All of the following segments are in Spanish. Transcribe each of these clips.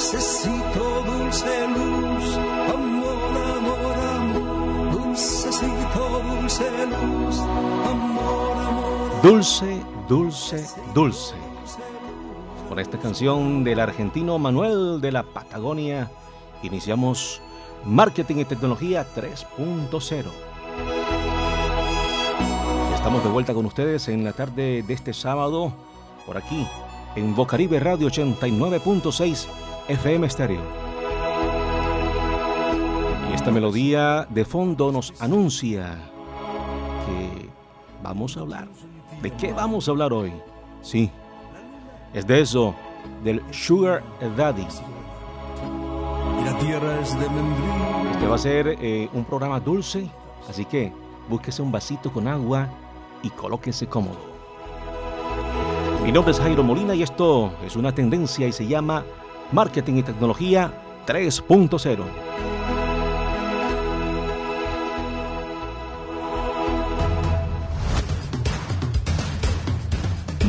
Dulcecito, dulce luz, amor, amor. Dulcecito, dulce luz, amor, amor. Dulce, dulce, dulce. Con esta canción del argentino Manuel de la Patagonia, iniciamos Marketing y Tecnología 3.0. Estamos de vuelta con ustedes en la tarde de este sábado, por aquí, en Bocaribe Radio 89.6 FM Stereo. Y esta melodía de fondo nos anuncia que vamos a hablar. ¿De qué vamos a hablar hoy? Sí, es de eso, del Sugar Daddy. La tierra es de. Este va a ser eh, un programa dulce, así que búsquese un vasito con agua y colóquese cómodo. Mi nombre es Jairo Molina y esto es una tendencia y se llama Marketing y Tecnología 3.0.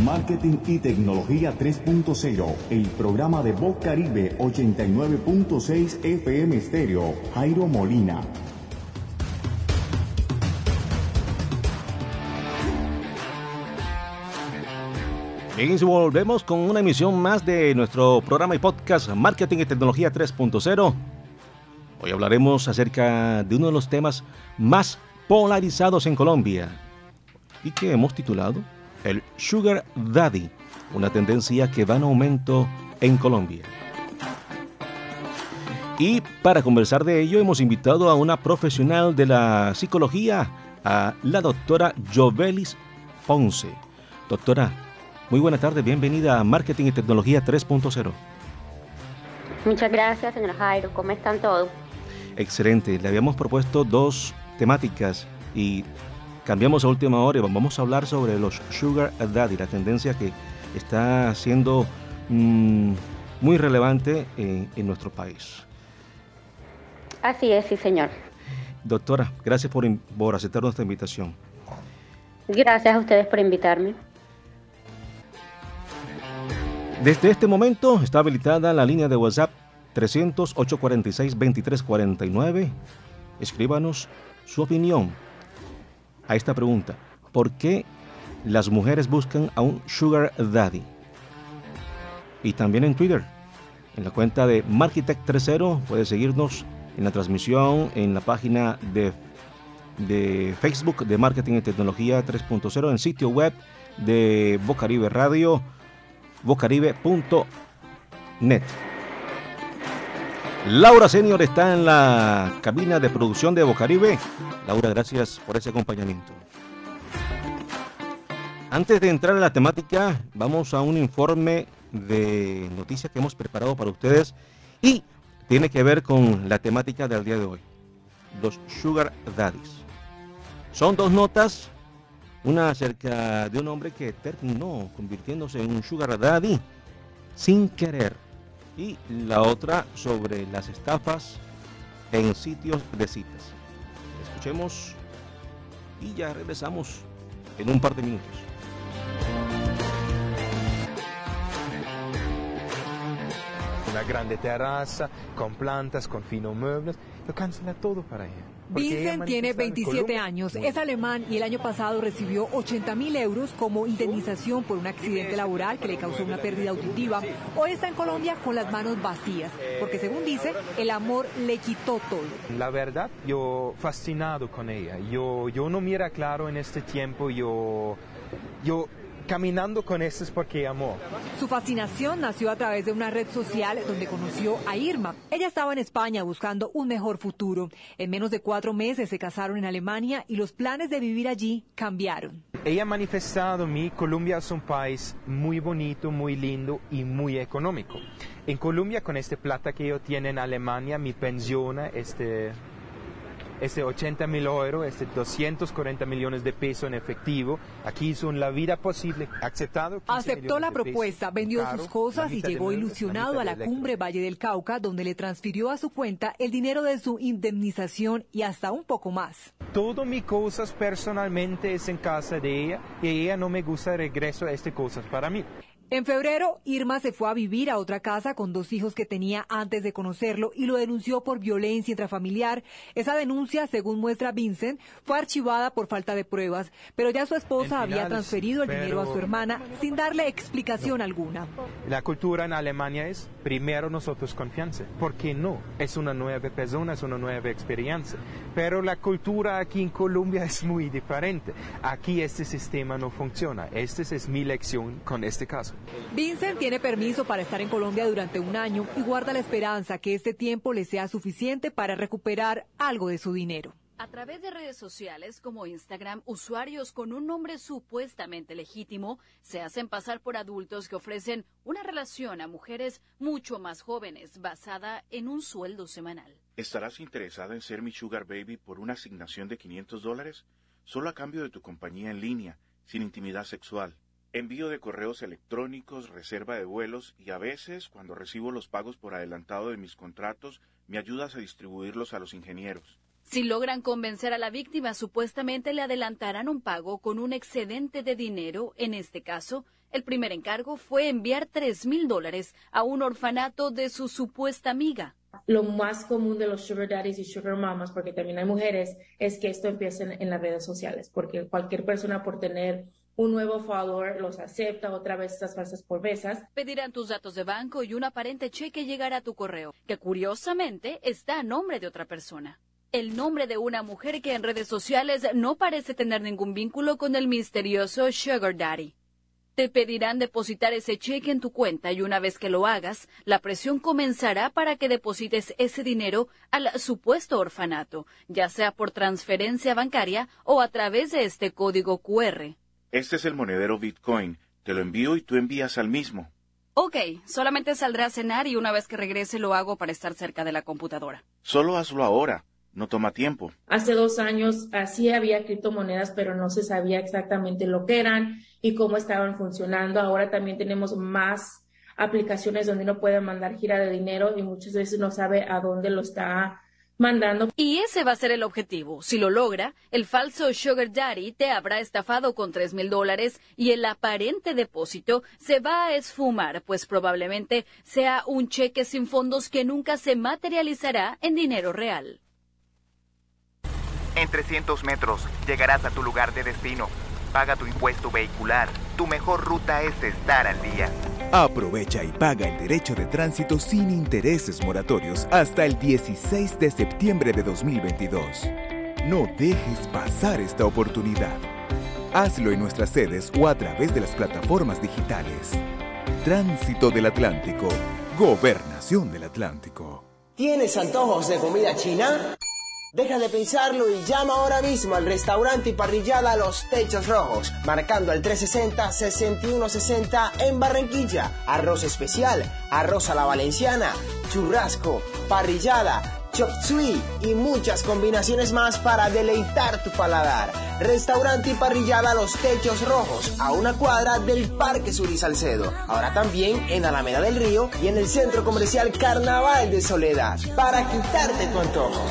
Marketing y Tecnología 3.0, el programa de Voz Caribe 89.6 FM Estéreo, Jairo Molina. Y volvemos con una emisión más de nuestro programa y podcast Marketing y Tecnología 3.0. Hoy hablaremos acerca de uno de los temas más polarizados en Colombia y que hemos titulado el Sugar Daddy, una tendencia que va en aumento en Colombia. Y para conversar de ello hemos invitado a una profesional de la psicología, a la doctora Jovelis Ponce. Doctora, muy buena tarde, bienvenida a Marketing y Tecnología 3.0. Muchas gracias, señor Jairo. ¿Cómo están todos? Excelente, le habíamos propuesto dos temáticas y cambiamos a última hora y vamos a hablar sobre los Sugar Daddy, la tendencia que está siendo mm, muy relevante en, en nuestro país. Así es, sí, señor. Doctora, gracias por aceptar nuestra invitación. Gracias a ustedes por invitarme. Desde este momento está habilitada la línea de WhatsApp 300-846-2349. Escríbanos su opinión a esta pregunta. ¿Por qué las mujeres buscan a un Sugar Daddy? Y también en Twitter, en la cuenta de Markitect30, puede seguirnos en la transmisión, en la página de, de Facebook de Marketing y Tecnología 3.0, en sitio web de Bocaribe Radio bocaribe.net. Laura Senior está en la cabina de producción de Bocaribe. Laura, gracias por ese acompañamiento. Antes de entrar a la temática, vamos a un informe de noticias que hemos preparado para ustedes y tiene que ver con la temática del día de hoy, los Sugar Daddies. Son dos notas una acerca de un hombre que terminó convirtiéndose en un sugar daddy sin querer. Y la otra sobre las estafas en sitios de citas. Escuchemos y ya regresamos en un par de minutos. Una grande terraza, con plantas, con finos muebles. Lo cancela todo para ella. Vincent tiene manifestaba en 27 Colombia. años, es alemán y el año pasado recibió 80 mil euros como indemnización por un accidente laboral que le causó una pérdida auditiva. Hoy está en Colombia con las manos vacías, porque según dice, el amor le quitó todo. La verdad, yo fascinado con ella. Yo, yo no mira claro en este tiempo, yo, yo caminando con esto es porque amó. Su fascinación nació a través de una red social donde conoció a Irma. Ella estaba en España buscando un mejor futuro. En menos de cuatro meses se casaron en Alemania y los planes de vivir allí cambiaron. Ella ha manifestado mi Colombia es un país muy bonito, muy lindo y muy económico. En Colombia, con este plata que yo tiene en Alemania, mi pensión, este, este 80 mil euros, este 240 millones de pesos en efectivo, aquí son la vida posible, aceptado. 15 Aceptó la pesos, propuesta, vendió caro, sus cosas y llegó ilusionado a la cumbre Valle del Cauca, donde le transfirió a su cuenta el dinero de su indemnización y hasta un poco más. Todo mis cosas personalmente es en casa de ella y ella no me gusta regreso a estas cosas para mí. En febrero, Irma se fue a vivir a otra casa con dos hijos que tenía antes de conocerlo y lo denunció por violencia intrafamiliar. Esa denuncia, según muestra Vincent, fue archivada por falta de pruebas, pero ya su esposa había transferido el dinero a su hermana sin darle explicación alguna. La cultura en Alemania es primero nosotros confianza. ¿Por qué no? Es una nueva persona, es una nueva experiencia. Pero la cultura aquí en Colombia es muy diferente. Aquí este sistema no funciona. Esta es mi lección con este caso. Vincent tiene permiso para estar en Colombia durante un año y guarda la esperanza que este tiempo le sea suficiente para recuperar algo de su dinero. A través de redes sociales como Instagram, usuarios con un nombre supuestamente legítimo se hacen pasar por adultos que ofrecen una relación a mujeres mucho más jóvenes basada en un sueldo semanal. ¿Estarás interesada en ser mi sugar baby por una asignación de 500 dólares? Solo a cambio de tu compañía en línea, sin intimidad sexual. Envío de correos electrónicos, reserva de vuelos y a veces, cuando recibo los pagos por adelantado de mis contratos, me ayudas a distribuirlos a los ingenieros. Si logran convencer a la víctima, supuestamente le adelantarán un pago con un excedente de dinero. En este caso, el primer encargo fue enviar tres mil dólares a un orfanato de su supuesta amiga. Lo más común de los sugar daddies y sugar mamas, porque también hay mujeres, es que esto empiece en, en las redes sociales, porque cualquier persona por tener un nuevo follower los acepta otra vez estas falsas promesas. Pedirán tus datos de banco y un aparente cheque llegará a tu correo, que curiosamente está a nombre de otra persona. El nombre de una mujer que en redes sociales no parece tener ningún vínculo con el misterioso Sugar Daddy. Te pedirán depositar ese cheque en tu cuenta y una vez que lo hagas, la presión comenzará para que deposites ese dinero al supuesto orfanato, ya sea por transferencia bancaria o a través de este código QR. Este es el monedero Bitcoin. Te lo envío y tú envías al mismo. Ok, solamente saldrá a cenar y una vez que regrese lo hago para estar cerca de la computadora. Solo hazlo ahora. No toma tiempo. Hace dos años así había criptomonedas, pero no se sabía exactamente lo que eran y cómo estaban funcionando. Ahora también tenemos más aplicaciones donde uno puede mandar gira de dinero y muchas veces no sabe a dónde lo está mandando. Y ese va a ser el objetivo. Si lo logra, el falso Sugar Daddy te habrá estafado con tres mil dólares y el aparente depósito se va a esfumar, pues probablemente sea un cheque sin fondos que nunca se materializará en dinero real. En 300 metros llegarás a tu lugar de destino. Paga tu impuesto vehicular. Tu mejor ruta es estar al día. Aprovecha y paga el derecho de tránsito sin intereses moratorios hasta el 16 de septiembre de 2022. No dejes pasar esta oportunidad. Hazlo en nuestras sedes o a través de las plataformas digitales. Tránsito del Atlántico. Gobernación del Atlántico. ¿Tienes antojos de comida china? Deja de pensarlo y llama ahora mismo al restaurante y parrillada Los Techos Rojos, marcando al 360-6160 en Barranquilla. Arroz especial, arroz a la valenciana, churrasco, parrillada, chop suey y muchas combinaciones más para deleitar tu paladar. Restaurante y parrillada Los Techos Rojos, a una cuadra del Parque Sur y Salcedo. Ahora también en Alameda del Río y en el Centro Comercial Carnaval de Soledad, para quitarte tu antojo.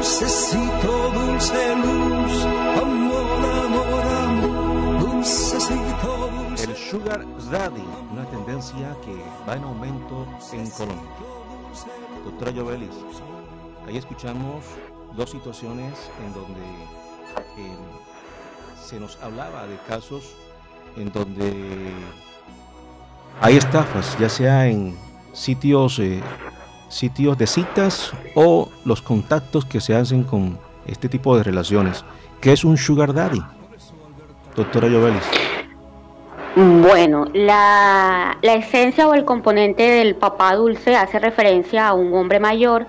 Dulcecito, dulce luz, amor, amor, amor, dulcecito, dulce El Sugar Daddy, una tendencia que va en aumento en Colombia. Doctora Jovelis, ahí escuchamos dos situaciones en donde eh, se nos hablaba de casos en donde hay estafas, ya sea en sitios, eh, sitios de citas o los contactos que se hacen con este tipo de relaciones. ¿Qué es un Sugar Daddy? Doctora Jovelis. Bueno, la, la esencia o el componente del papá dulce hace referencia a un hombre mayor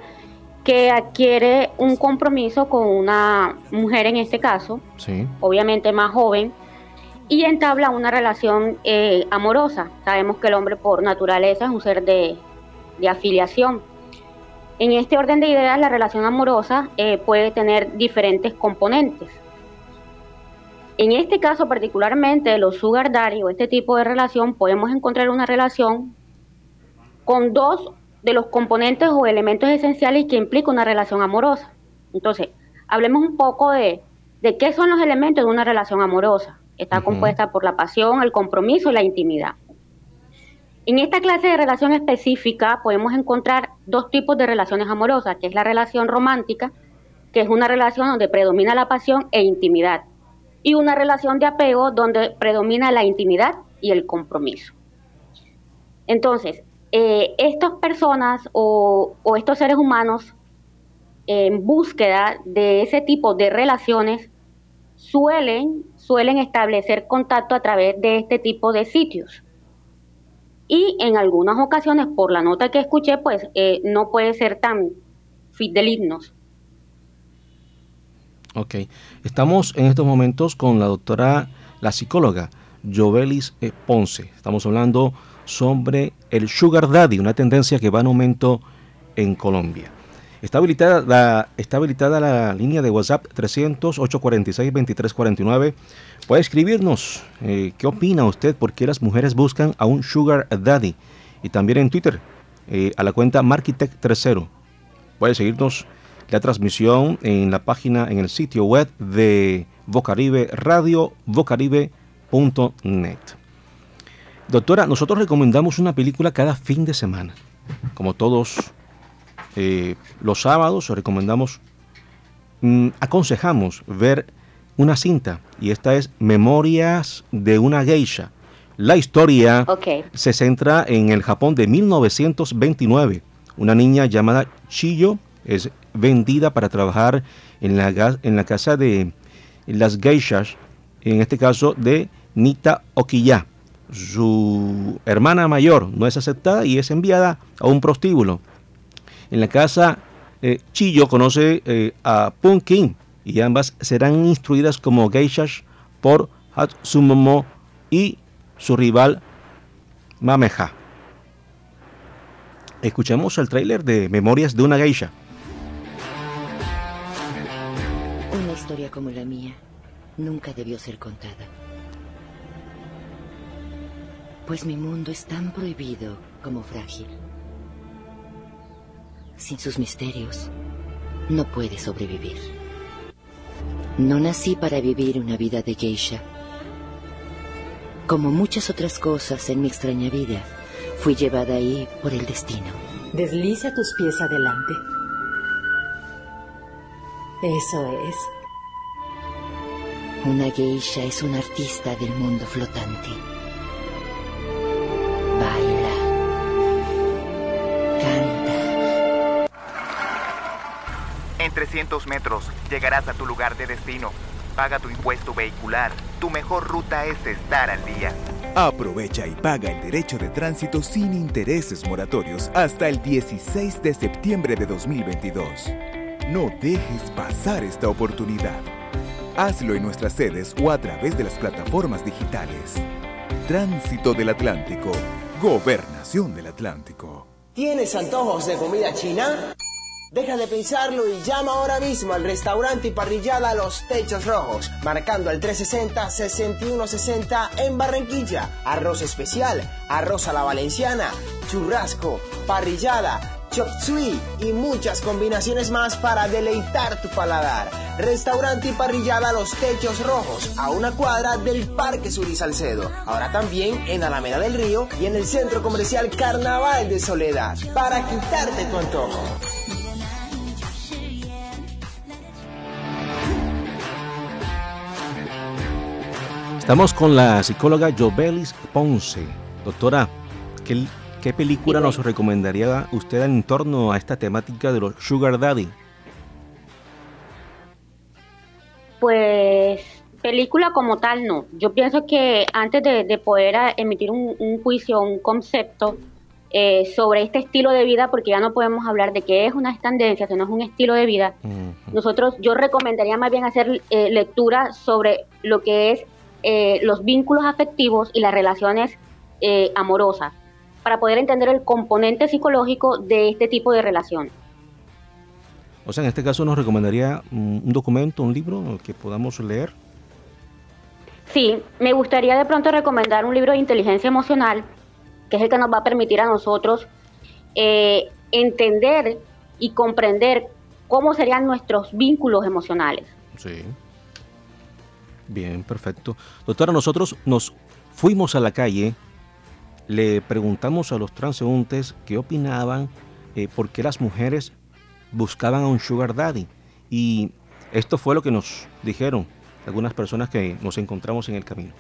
que adquiere un compromiso con una mujer en este caso, Sí. obviamente más joven, y entabla una relación eh, amorosa. Sabemos que el hombre por naturaleza es un ser de, de afiliación. En este orden de ideas, la relación amorosa eh, puede tener diferentes componentes. En este caso particularmente, los sugar daddy o este tipo de relación, podemos encontrar una relación con dos de los componentes o elementos esenciales que implica una relación amorosa. Entonces, hablemos un poco de, de qué son los elementos de una relación amorosa. Está compuesta por la pasión, el compromiso y la intimidad. En esta clase de relación específica podemos encontrar dos tipos de relaciones amorosas, que es la relación romántica, que es una relación donde predomina la pasión e intimidad, y una relación de apego donde predomina la intimidad y el compromiso. Entonces, eh, estas personas o, estos seres humanos en búsqueda de ese tipo de relaciones suelen, suelen establecer contacto a través de este tipo de sitios. Y en algunas ocasiones, por la nota que escuché, pues eh, no puede ser tan fidelignos. Ok, estamos en estos momentos con la doctora, la psicóloga Jovelis Ponce. Estamos hablando sobre el sugar daddy, una tendencia que va en aumento en Colombia. Está habilitada la, está habilitada la línea de WhatsApp 300-846-2349. Puede escribirnos eh, qué opina usted, por qué las mujeres buscan a un sugar daddy. Y también en Twitter, eh, a la cuenta Markitech30. Puede seguirnos la transmisión en la página, en el sitio web de Vocaribe Radio, vocaribe.net. Doctora, nosotros recomendamos una película cada fin de semana. Como todos eh, los sábados, recomendamos, mm, aconsejamos ver una cinta. Y esta es Memorias de una geisha. La historia se centra en el Japón de 1929. Una niña llamada Chiyo es vendida para trabajar en la, en la casa de las geishas, en este caso de Nita Okiya. Su hermana mayor no es aceptada y es enviada a un prostíbulo. En la casa, eh, Chiyo conoce eh, a Punkin y ambas serán instruidas como geishas por Hatsumomo y su rival Mameha. Escuchemos el tráiler de Memorias de una geisha. historia como la mía nunca debió ser contada. Pues mi mundo es tan prohibido como frágil. Sin sus misterios, no puede sobrevivir. No nací para vivir una vida de geisha. Como muchas otras cosas en mi extraña vida, fui llevada ahí por el destino. Desliza tus pies adelante. Eso es. Una geisha es un artista del mundo flotante. metros llegarás a tu lugar de destino. Paga tu impuesto vehicular. Tu mejor ruta es estar al día. Aprovecha y paga el derecho de tránsito sin intereses moratorios hasta el 16 de septiembre de 2022. No dejes pasar esta oportunidad. Hazlo en nuestras sedes o a través de las plataformas digitales. Tránsito del Atlántico. Gobernación del Atlántico. ¿Tienes antojos de comida china? Deja de pensarlo y llama ahora mismo al restaurante y parrillada Los Techos Rojos, marcando al 360-6160 en Barranquilla. Arroz especial, arroz a la valenciana, churrasco, parrillada chop suey y muchas combinaciones más para deleitar tu paladar. Restaurante y parrillada Los Techos Rojos, a una cuadra del Parque Sur Salcedo. Ahora también en Alameda del Río y en el Centro Comercial Carnaval de Soledad, para quitarte tu antojo. Estamos con la psicóloga Jovelis Ponce. Doctora, ¿qué ¿Qué película nos recomendaría usted en torno a esta temática de los Sugar Daddy? Pues película como tal no. Yo pienso que antes de, poder emitir un, juicio, un concepto eh, sobre este estilo de vida, porque ya no podemos hablar de que es una tendencia, sino es un estilo de vida, nosotros yo recomendaría más bien hacer eh, lectura sobre lo que es eh, los vínculos afectivos y las relaciones amorosas para poder entender el componente psicológico de este tipo de relación. O sea, en este caso nos recomendaría un documento, un libro que podamos leer. Sí, me gustaría de pronto recomendar un libro de inteligencia emocional, que es el que nos va a permitir a nosotros eh, entender y comprender cómo serían nuestros vínculos emocionales. Sí. Bien, perfecto. Doctora, nosotros nos fuimos a la calle, le preguntamos a los transeúntes qué opinaban, eh, por qué las mujeres buscaban a un sugar daddy. Y esto fue lo que nos dijeron algunas personas que nos encontramos en el camino.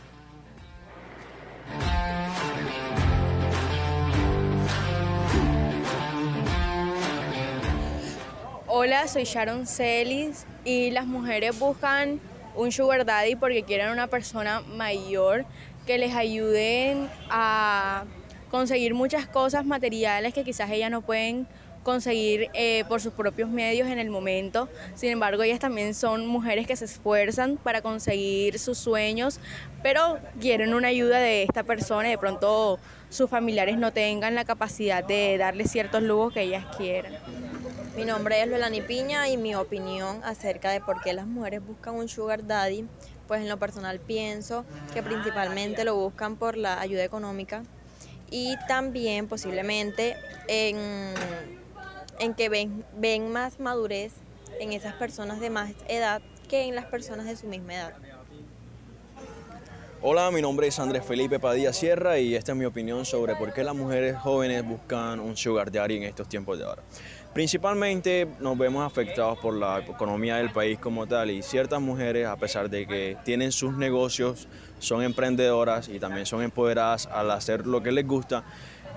Hola, soy Sharon Celis y las mujeres buscan un sugar daddy porque quieren una persona mayor que les ayude a conseguir muchas cosas materiales que quizás ellas no pueden conseguir eh, por sus propios medios en el momento. Sin embargo, ellas también son mujeres que se esfuerzan para conseguir sus sueños, pero quieren una ayuda de esta persona y de pronto sus familiares no tengan la capacidad de darles ciertos lujos que ellas quieran. Mi nombre es Luelani Piña y mi opinión acerca de por qué las mujeres buscan un sugar daddy, pues en lo personal pienso que principalmente lo buscan por la ayuda económica y también posiblemente en en que ven, ven más madurez en esas personas de más edad que en las personas de su misma edad. Hola, mi nombre es Andrés Felipe Padilla Sierra y esta es mi opinión sobre por qué las mujeres jóvenes buscan un sugar daddy en estos tiempos de ahora. Principalmente nos vemos afectados por la economía del país como tal y ciertas mujeres, a pesar de que tienen sus negocios, son emprendedoras y también son empoderadas al hacer lo que les gusta,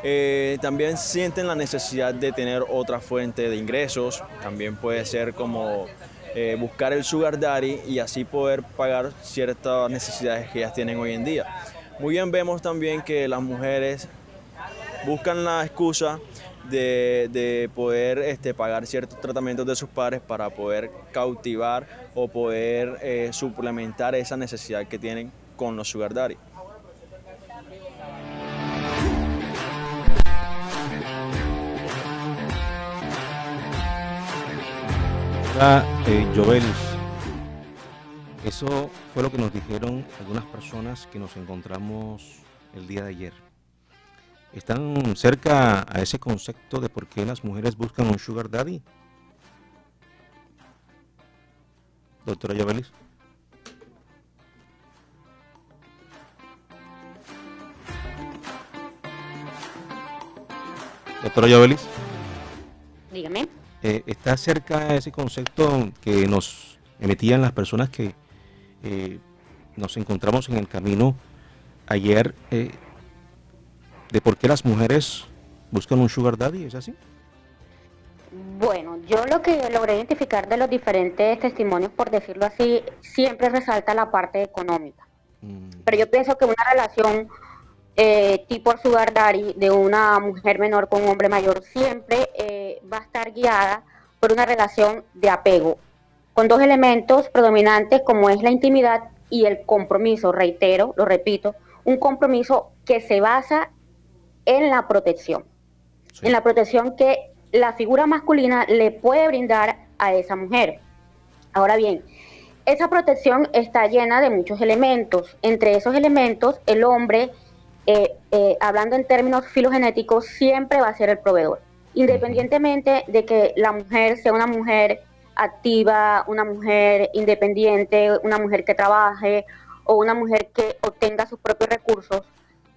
eh, también sienten la necesidad de tener otra fuente de ingresos, también puede ser como eh, buscar el sugar daddy y así poder pagar ciertas necesidades que ellas tienen hoy en día. Muy bien vemos también que las mujeres buscan la excusa de, poder este, pagar ciertos tratamientos de sus padres para poder cautivar o poder eh, suplementar esa necesidad que tienen con los sugar daddy. eh, Jovelis, eso fue lo que nos dijeron algunas personas que nos encontramos el día de ayer. ¿Están cerca a ese concepto de por qué las mujeres buscan un sugar daddy? Doctora Jovelis. Doctora Jovelis. Dígame. Eh, está cerca ese concepto que nos emitían las personas que eh, nos encontramos en el camino ayer eh, de por qué las mujeres buscan un sugar daddy, ¿es así? Bueno, yo lo que logré identificar de los diferentes testimonios, por decirlo así, siempre resalta la parte económica. Mm. Pero yo pienso que una relación eh, tipo sugar daddy de una mujer menor con un hombre mayor siempre eh, va a estar guiada por una relación de apego, con dos elementos predominantes como es la intimidad y el compromiso, reitero, lo repito, un compromiso que se basa en la protección, en la protección que la figura masculina le puede brindar a esa mujer. Ahora bien, esa protección está llena de muchos elementos. Entre esos elementos, el hombre eh, eh, hablando en términos filogenéticos, siempre va a ser el proveedor, independientemente de que la mujer sea una mujer activa, una mujer independiente, una mujer que trabaje o una mujer que obtenga sus propios recursos.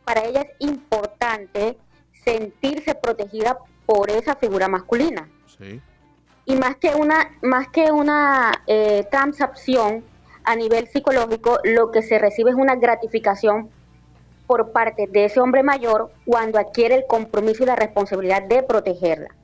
Para ella es importante sentirse protegida por esa figura masculina. Y más que una, más que una eh, transacción a nivel psicológico, lo que se recibe es una gratificación por parte de ese hombre mayor cuando adquiere el compromiso y la responsabilidad de protegerla.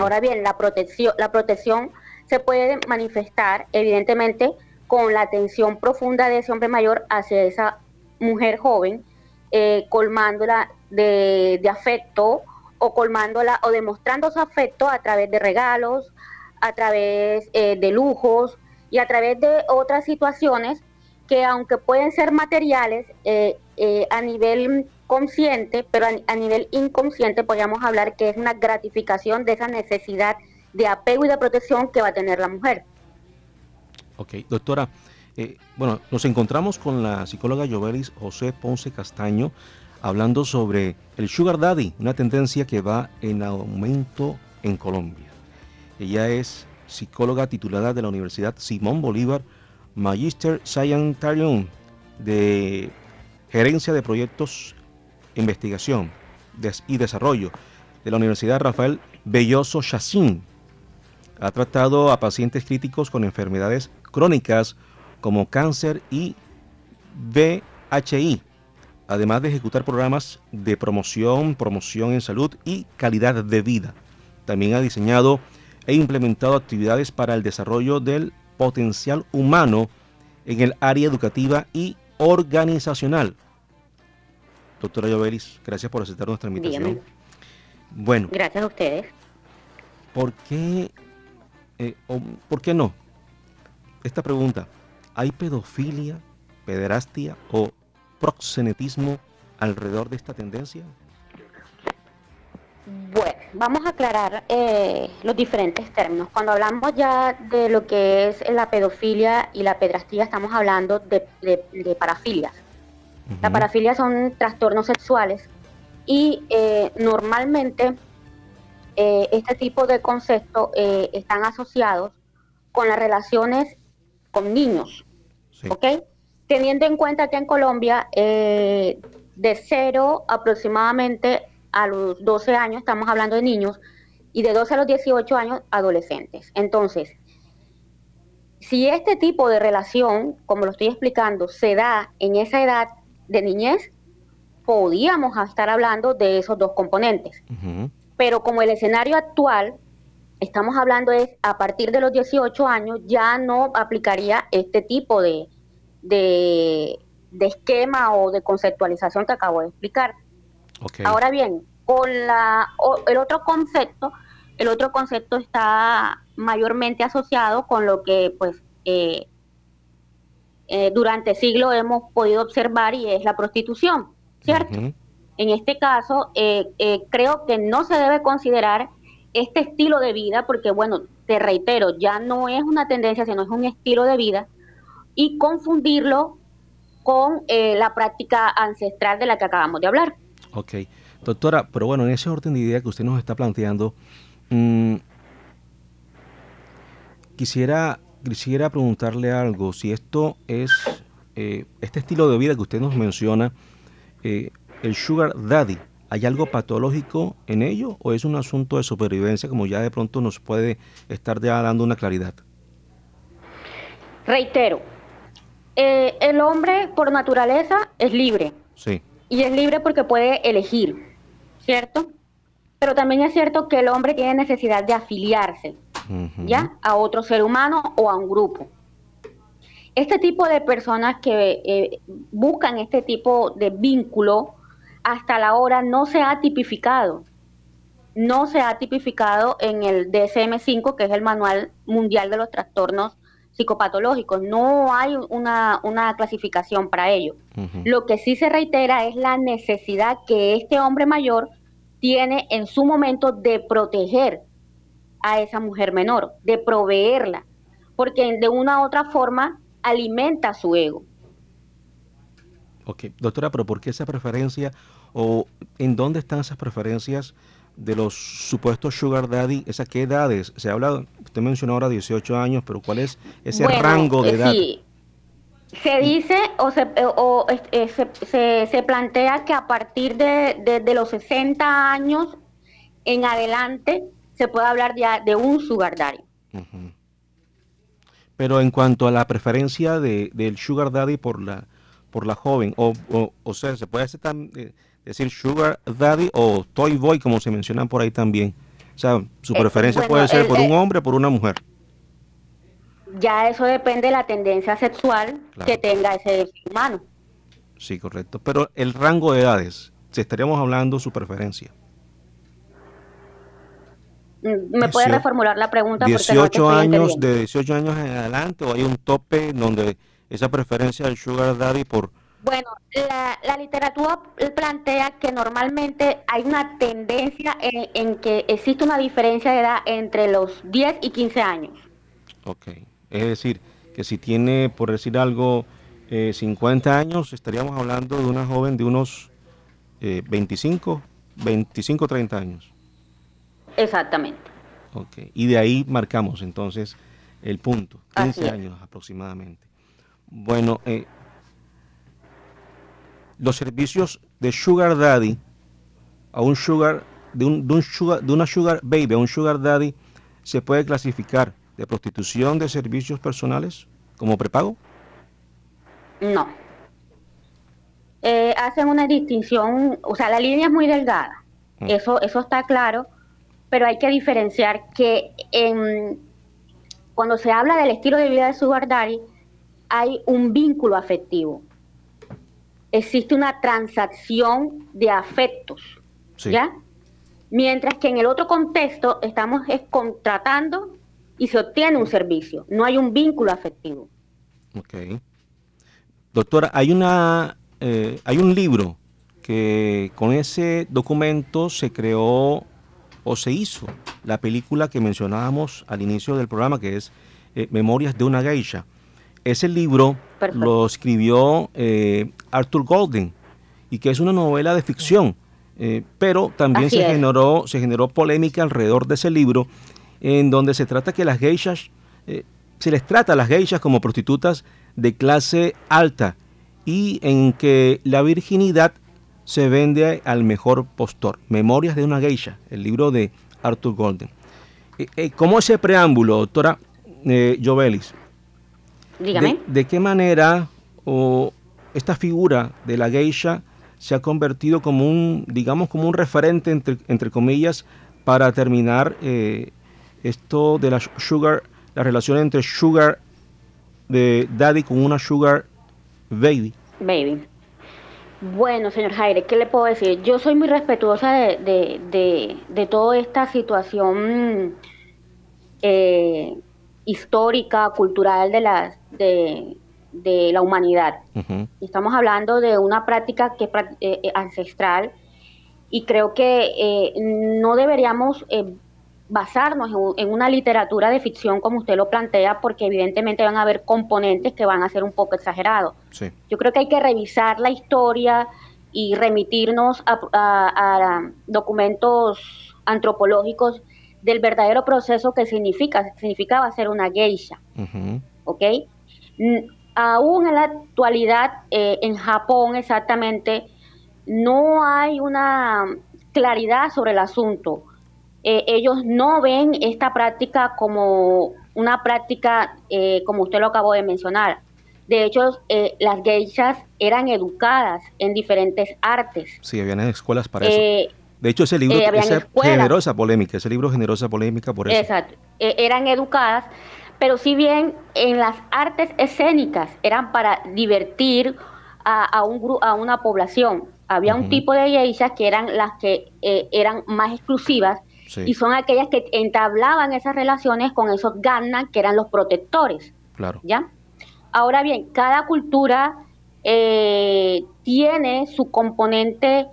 Ahora bien, la protección, la protección se puede manifestar evidentemente con la atención profunda de ese hombre mayor hacia esa mujer joven, eh, colmándola de, afecto o colmándola o demostrando su afecto a través de regalos, a través eh, de lujos y a través de otras situaciones que aunque pueden ser materiales, eh, eh, a nivel consciente, pero a, nivel inconsciente podríamos hablar que es una gratificación de esa necesidad de apego y de protección que va a tener la mujer. Ok, doctora, eh, bueno, nos encontramos con la psicóloga Jovelis José Ponce Castaño hablando sobre el sugar daddy, una tendencia que va en aumento en Colombia. Ella es psicóloga titulada de la Universidad Simón Bolívar Magister Scientarium de Gerencia de Proyectos, Investigación y Desarrollo de la Universidad Rafael Belloso Chacín. Ha tratado a pacientes críticos con enfermedades crónicas como cáncer y VHI, además de ejecutar programas de promoción, promoción en salud y calidad de vida. También ha diseñado e implementado actividades para el desarrollo del potencial humano en el área educativa y organizacional. Doctora Llovelis, gracias por aceptar nuestra invitación. Bueno. Gracias a ustedes. ¿Por qué, eh, ¿Por qué no? Esta pregunta, ¿hay pedofilia, pederastia o proxenetismo alrededor de esta tendencia? Bueno, vamos a aclarar eh, los diferentes términos. Cuando hablamos ya de lo que es la pedofilia y la pedrastía, estamos hablando de, de, parafilias. La parafilia son trastornos sexuales y eh, normalmente eh, este tipo de conceptos están asociados con las relaciones con niños, ¿ok? Teniendo en cuenta que en Colombia de cero aproximadamente a los 12 años, estamos hablando de niños, y de 12 a los 18 años, adolescentes. Entonces, si este tipo de relación, como lo estoy explicando, se da en esa edad de niñez, podíamos estar hablando de esos dos componentes. Pero como el escenario actual, estamos hablando es a partir de los 18 años, ya no aplicaría este tipo de, de, de esquema o de conceptualización que acabo de explicar. Ahora bien, con la, el otro concepto, el otro concepto está mayormente asociado con lo que pues eh, eh, durante siglos hemos podido observar y es la prostitución, ¿cierto? En este caso, eh, creo que no se debe considerar este estilo de vida, porque bueno, te reitero, ya no es una tendencia, sino es un estilo de vida, y confundirlo con la práctica ancestral de la que acabamos de hablar. Ok. Doctora, pero bueno, en ese orden de idea que usted nos está planteando, mm, quisiera, quisiera preguntarle algo. Si esto es, eh, este estilo de vida que usted nos menciona, eh, el sugar daddy, ¿hay algo patológico en ello o es un asunto de supervivencia como ya de pronto nos puede estar ya dando una claridad? Reitero, eh, el hombre por naturaleza es libre. Sí. Y es libre porque puede elegir. ¿cierto? Pero también es cierto que el hombre tiene necesidad de afiliarse, ¿ya? A otro ser humano o a un grupo. Este tipo de personas que eh, buscan este tipo de vínculo, hasta la hora no se ha tipificado. No se ha tipificado en el DSM-5, que es el Manual Mundial de los Trastornos Psicopatológicos. No hay una, clasificación para ello. Lo que sí se reitera es la necesidad que este hombre mayor tiene en su momento de proteger a esa mujer menor, de proveerla, porque de una u otra forma alimenta su ego. Ok, doctora, pero ¿por qué esa preferencia o en dónde están esas preferencias de los supuestos sugar daddy? ¿Esa qué edades? Se habla, usted mencionó ahora 18 años, pero ¿cuál es ese rango de eh, edad? Se dice o, se, eh, eh, se, plantea que a partir de, los 60 años en adelante se puede hablar ya de un sugar daddy. Pero en cuanto a la preferencia de, del sugar daddy por la por la joven, o, o, sea, se puede eh, decir sugar daddy o toy boy, como se mencionan por ahí también. O sea, su preferencia puede ser por un hombre o por una mujer ya eso depende de la tendencia sexual que tenga ese humano. Sí, correcto. Pero el rango de edades, si estaríamos hablando su preferencia. Mm, ¿Me puede reformular la pregunta? 18 años, de 18 años en adelante, o hay un tope donde esa preferencia del sugar daddy por... Bueno, la, la literatura plantea que normalmente hay una tendencia en, en, que existe una diferencia de edad entre los 10 y 15 años. Ok. Es decir, que si tiene, por decir algo, 50 eh, años, estaríamos hablando de una joven de unos 25, 25, 30 años. Exactamente. Ok, y de ahí marcamos entonces el punto, 15 años aproximadamente. Bueno, eh, los servicios de Sugar Daddy a un Sugar de, un, de, un sugar, de una Sugar Baby a un Sugar Daddy se puede clasificar de prostitución de servicios personales como prepago? No. Eh, hacen una distinción, o sea, la línea es muy delgada, mm. eso, eso está claro, pero hay que diferenciar que en, cuando se habla del estilo de vida de Sugar Daddy, hay un vínculo afectivo. Existe una transacción de afectos, ¿ya? Mientras que en el otro contexto estamos es contratando y se obtiene un servicio, no hay un vínculo afectivo. Ok. Doctora, hay, una, eh, hay un libro que con ese documento se creó o se hizo la película que mencionábamos al inicio del programa, que es eh, Memorias de una geisha. Ese libro lo escribió eh, Arthur Golden y que es una novela de ficción, pero también se generó, se generó polémica alrededor de ese libro en donde se trata que las geishas, eh, se les trata a las geishas como prostitutas de clase alta y en que la virginidad se vende al mejor postor. Memorias de una geisha, el libro de Arthur Golden. Eh, eh, ¿Cómo ese preámbulo, doctora eh, Jovelis? Dígame. De, qué manera o esta figura de la geisha se ha convertido como un, digamos, como un referente, entre, entre comillas, para terminar esto de la sugar, la relación entre sugar de daddy con una sugar baby. Baby. Bueno, señor Jaire, ¿qué le puedo decir? Yo soy muy respetuosa de, de, de, toda esta situación eh, histórica, cultural de la, de, la humanidad. Estamos hablando de una práctica que es eh, eh, ancestral y creo que no deberíamos basarnos en, una literatura de ficción como usted lo plantea, porque evidentemente van a haber componentes que van a ser un poco exagerados. Yo creo que hay que revisar la historia y remitirnos a, documentos antropológicos del verdadero proceso que significa, significaba ser una geisha. ¿Ok? Aún en la actualidad, eh, en Japón exactamente, no hay una claridad sobre el asunto eh, ellos no ven esta práctica como una práctica, eh, como usted lo acabó de mencionar. De hecho, eh, las geishas eran educadas en diferentes artes. Sí, habían escuelas para eso. De hecho, ese libro esa generó esa polémica, ese libro generó esa polémica por eso. Exacto, eran educadas, pero si bien en las artes escénicas eran para divertir a, un, a una población, había un tipo de geishas que eran las que eran más exclusivas y son aquellas que entablaban esas relaciones con esos ganas que eran los protectores. Claro. ¿Ya? Ahora bien, cada cultura eh, tiene su componente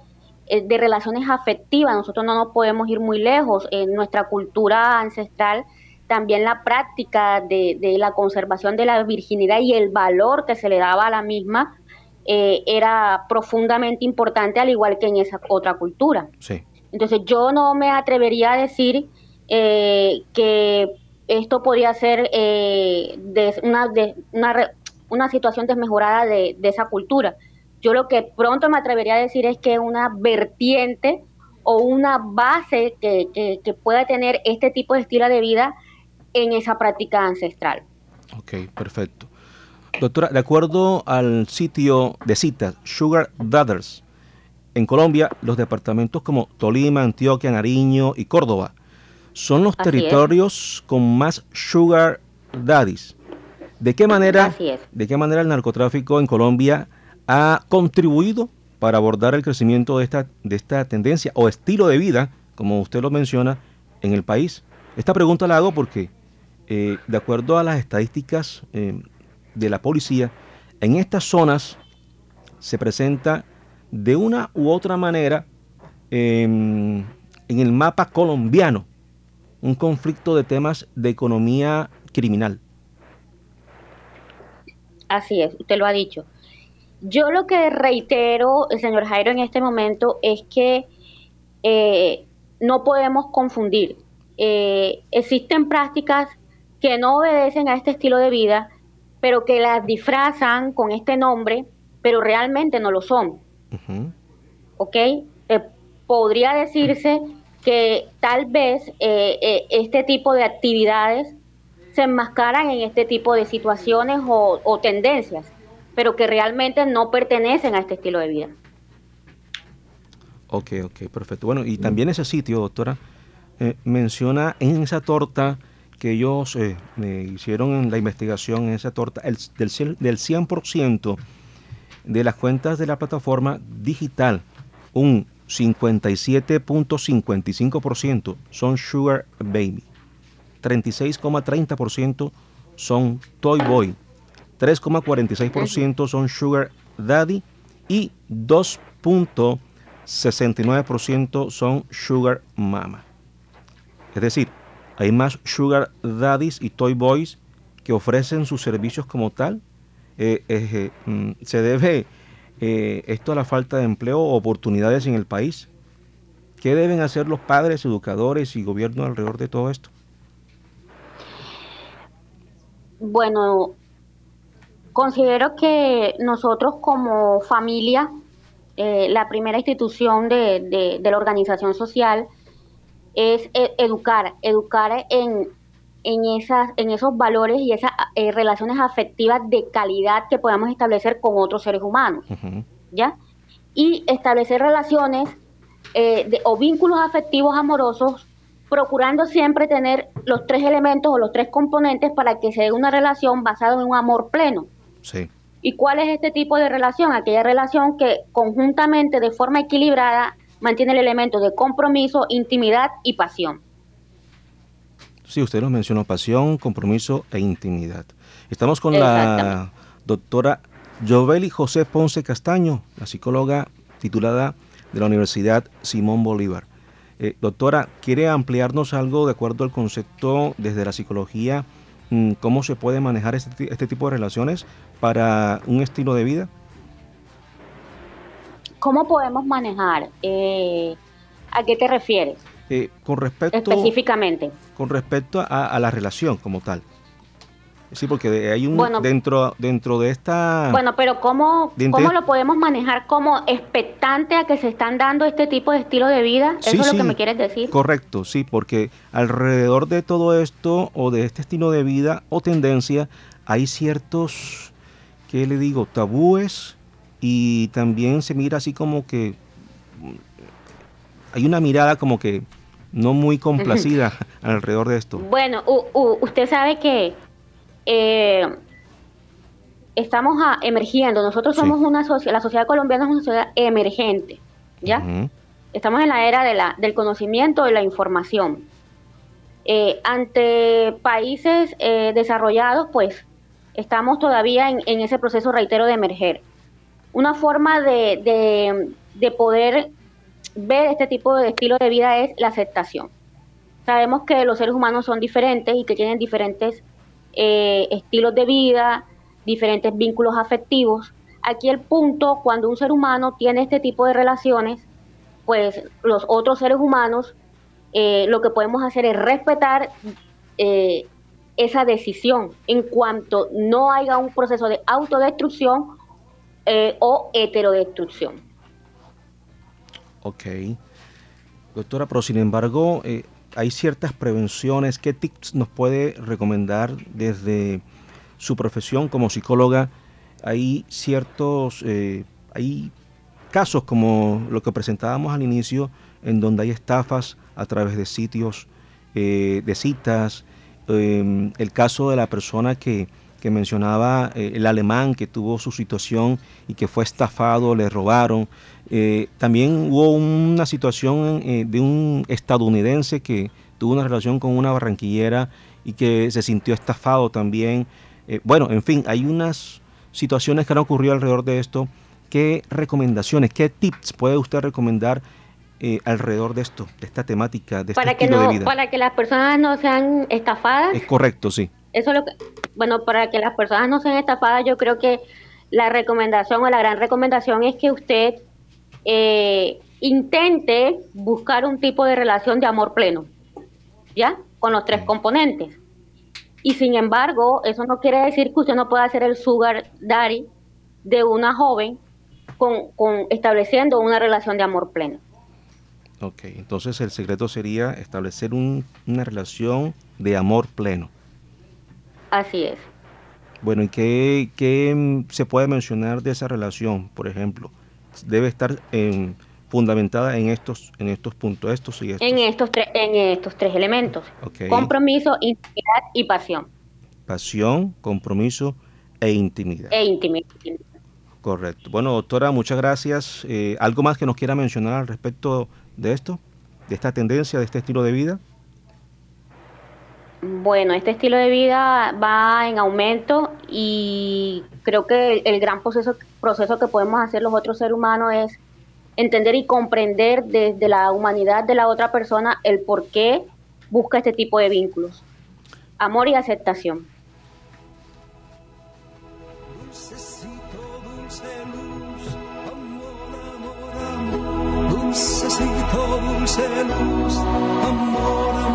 eh, de relaciones afectivas. Nosotros no nos podemos ir muy lejos. En nuestra cultura ancestral, también la práctica de, la conservación de la virginidad y el valor que se le daba a la misma eh, era profundamente importante, al igual que en esa otra cultura. Sí. Entonces yo no me atrevería a decir eh, que esto podría ser eh, de una, de una, una, situación desmejorada de, esa cultura. Yo lo que pronto me atrevería a decir es que una vertiente o una base que, que, que pueda tener este tipo de estilo de vida en esa práctica ancestral. Ok, perfecto. Doctora, de acuerdo al sitio de citas Sugar Daughters, en Colombia, los departamentos como Tolima, Antioquia, Nariño y Córdoba son los territorios con más sugar daddies. ¿De qué manera, de qué manera el narcotráfico en Colombia ha contribuido para abordar el crecimiento de esta, de esta tendencia o estilo de vida, como usted lo menciona, en el país? Esta pregunta la hago porque, eh, de acuerdo a las estadísticas eh, de la policía, en estas zonas se presenta de una u otra manera en el mapa colombiano un conflicto de temas de economía criminal. Así es, usted lo ha dicho. Yo lo que reitero, señor Jairo, en este momento es que eh, no podemos confundir. Existen prácticas que no obedecen a este estilo de vida pero que las disfrazan con este nombre, pero realmente no lo son. ¿Ok? Eh, podría decirse que tal vez eh, eh, este tipo de actividades se enmascaran en este tipo de situaciones o, tendencias, pero que realmente no pertenecen a este estilo de vida. Ok, ok, perfecto. Bueno, y también ese sitio, doctora, menciona en esa torta que ellos me hicieron en la investigación, en esa torta, el, del, del 100% de las cuentas de la plataforma digital, un 57.55% son Sugar Baby, 36,30% son Toy Boy, 3,46% son Sugar Daddy y 2.69% son Sugar Mama. Es decir, hay más Sugar Daddies y Toy Boys que ofrecen sus servicios como tal. Eh, eh, mm, se debe eh, esto a la falta de empleo o oportunidades en el país. ¿Qué deben hacer los padres, educadores y gobierno alrededor de todo esto? Bueno, considero que nosotros como familia, eh, la primera institución de, la organización social es e, educar, educar en, en, esas, en esos valores y esas eh, relaciones afectivas de calidad que podamos establecer con otros seres humanos, ¿ya? Y establecer relaciones eh, o vínculos afectivos amorosos, procurando siempre tener los tres elementos o los tres componentes para que se dé una relación basada en un amor pleno. Sí. ¿Y cuál es este tipo de relación? Aquella relación que conjuntamente, de forma equilibrada, mantiene el elemento de compromiso, intimidad y pasión. Sí, usted lo mencionó, pasión, compromiso e intimidad. Estamos con la doctora Joveli José Ponce Castaño, la psicóloga titulada de la Universidad Simón Bolívar. Eh, doctora, ¿quiere ampliarnos algo de acuerdo al concepto desde la psicología? Mm, ¿Cómo se puede manejar este, este, tipo de relaciones para un estilo de vida? ¿Cómo podemos manejar? Eh, ¿A qué te refieres? Eh, con respecto, Específicamente. Con respecto a, la relación como tal. Sí, porque hay un dentro dentro de esta. Bueno, pero cómo cómo lo podemos manejar como expectante a que se están dando este tipo de estilo de vida. Eso es lo que me quieres decir. Correcto, sí, porque alrededor de todo esto o de este estilo de vida o tendencia hay ciertos, ¿qué le digo? Tabúes y también se mira así como que hay una mirada como que no muy complacida alrededor de esto. Bueno, usted sabe que eh, estamos emergiendo. Nosotros somos una sociedad, la sociedad colombiana es una sociedad emergente, ¿ya? Estamos en la era de la, del conocimiento y la información. Eh, ante países eh, desarrollados, pues estamos todavía en, ese proceso, reitero, de emerger. Una forma de, de, de poder ver este tipo de estilo de vida es la aceptación. Sabemos que los seres humanos son diferentes y que tienen diferentes eh, estilos de vida, diferentes vínculos afectivos. Aquí el punto, cuando un ser humano tiene este tipo de relaciones, pues los otros seres humanos eh, lo que podemos hacer es respetar eh, esa decisión en cuanto no haya un proceso de autodestrucción o heterodestrucción. Ok. Doctora, pero sin embargo, eh, hay ciertas prevenciones. ¿Qué tips nos puede recomendar desde su profesión como psicóloga? Hay ciertos, eh, hay casos como lo que presentábamos al inicio, en donde hay estafas a través de sitios, eh, de citas. Em, el caso de la persona que, que mencionaba, el alemán que tuvo su situación y que fue estafado, le robaron. Eh, también hubo una situación eh, de un estadounidense que tuvo una relación con una barranquillera y que se sintió estafado también. Eh, bueno, en fin, hay unas situaciones que han ocurrido alrededor de esto. ¿Qué recomendaciones, qué tips puede usted recomendar alrededor de esto, de esta temática, de para este que no, de vida? Para que las personas no sean estafadas. Es correcto, sí. Eso es lo que, bueno, para que las personas no sean estafadas, yo creo que la recomendación o la gran recomendación es que usted eh, intente buscar un tipo de relación de amor pleno, ¿ya? Con los tres componentes. Y sin embargo, eso no quiere decir que usted no pueda ser el sugar daddy de una joven con, con estableciendo una relación de amor pleno. Ok, entonces el secreto sería establecer un- una relación de amor pleno. Así es. Bueno, ¿y qué, qué, mm, se puede mencionar de esa relación, por ejemplo? Debe estar em, fundamentada en estos, en estos puntos, estos y estos. En estos, tres en estos tres elementos. Ok. Compromiso, intimidad y pasión. Pasión, compromiso e intimidad. E intimidad. Correcto. Bueno, doctora, muchas gracias. Eh, ¿Algo más que nos quiera mencionar al respecto de esto? ¿De esta tendencia, de este estilo de vida? Bueno, este estilo de vida va en aumento y creo que el, gran proceso, proceso que podemos hacer los otros seres humanos es entender y comprender desde la humanidad de la otra persona el por qué busca este tipo de vínculos. Amor y aceptación. Dulcecito, dulce luz, amor, amor.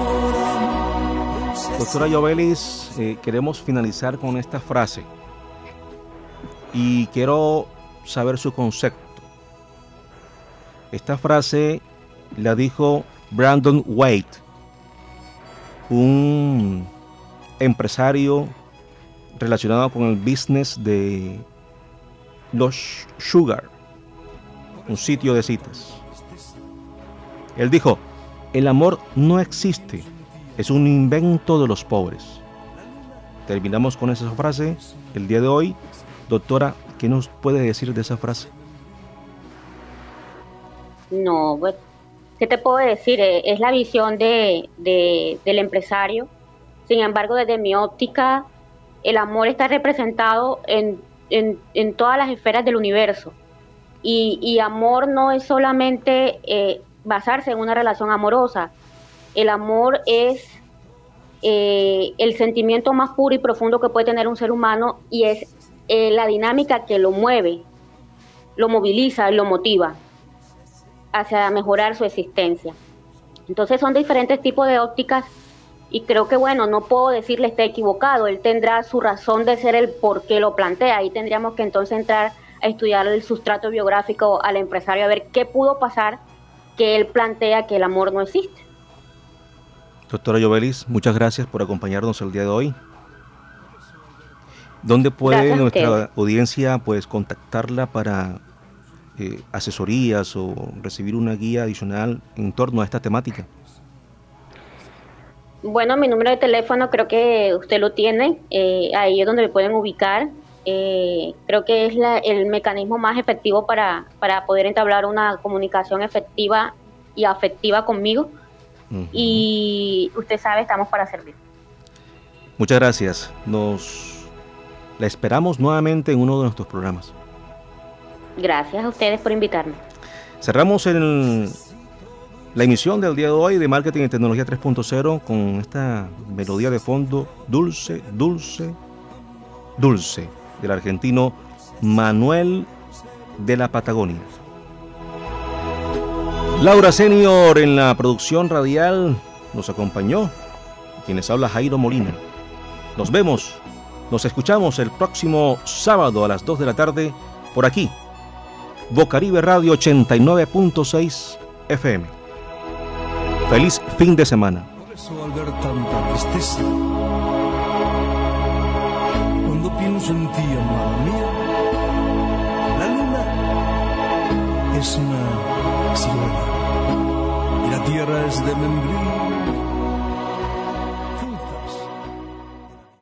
Doctora Jovelis, eh, queremos finalizar con esta frase y quiero saber su concepto. Esta frase la dijo Brandon Wade, un empresario relacionado con el business de los Sugar, un sitio de citas. Él dijo, el amor no existe, es un invento de los pobres. Terminamos con esa frase el día de hoy. Doctora, ¿qué nos puede decir de esa frase? No, ¿qué te puedo decir? Eh, Es la visión de, de- del empresario. Sin embargo, desde mi óptica, el amor está representado en, en- todas las esferas del universo. Y, y amor no es solamente eh, basarse en una relación amorosa. El amor es eh, el sentimiento más puro y profundo que puede tener un ser humano y es eh, la dinámica que lo mueve, lo moviliza, lo motiva hacia mejorar su existencia. Entonces son diferentes tipos de ópticas y creo que bueno, no puedo decirle está equivocado, él tendrá su razón de ser el por qué lo plantea. Ahí tendríamos que entonces entrar a estudiar el sustrato biográfico al empresario a ver qué pudo pasar que él plantea que el amor no existe. Doctora Jovelis, muchas gracias por acompañarnos el día de hoy. ¿Dónde puede Gracias nuestra audiencia pues contactarla para eh, asesorías o recibir una guía adicional en torno a esta temática? Bueno, mi número de teléfono creo que usted lo tiene, eh, ahí es donde me pueden ubicar. Eh, creo que es la- el mecanismo más efectivo para, para poder entablar una comunicación efectiva y afectiva conmigo. Y usted sabe, estamos para servir. Muchas gracias. Nos la esperamos nuevamente en uno de nuestros programas. Gracias a ustedes por invitarme. Cerramos el- la emisión del día de hoy de Marketing y Tecnología 3.0 con esta melodía de fondo dulce, dulce, dulce del argentino Manuel de la Patagonia. Laura Senior en la producción radial nos acompañó. Quienes habla Jairo Molina. Nos vemos, nos escuchamos el próximo sábado a las 2 de la tarde por aquí, Bocaribe Radio 89.6 FM. Feliz fin de semana. Por eso al ver tanta tristeza, cuando pienso en ti, amada mía, la luna es una y la tierra es de membrillo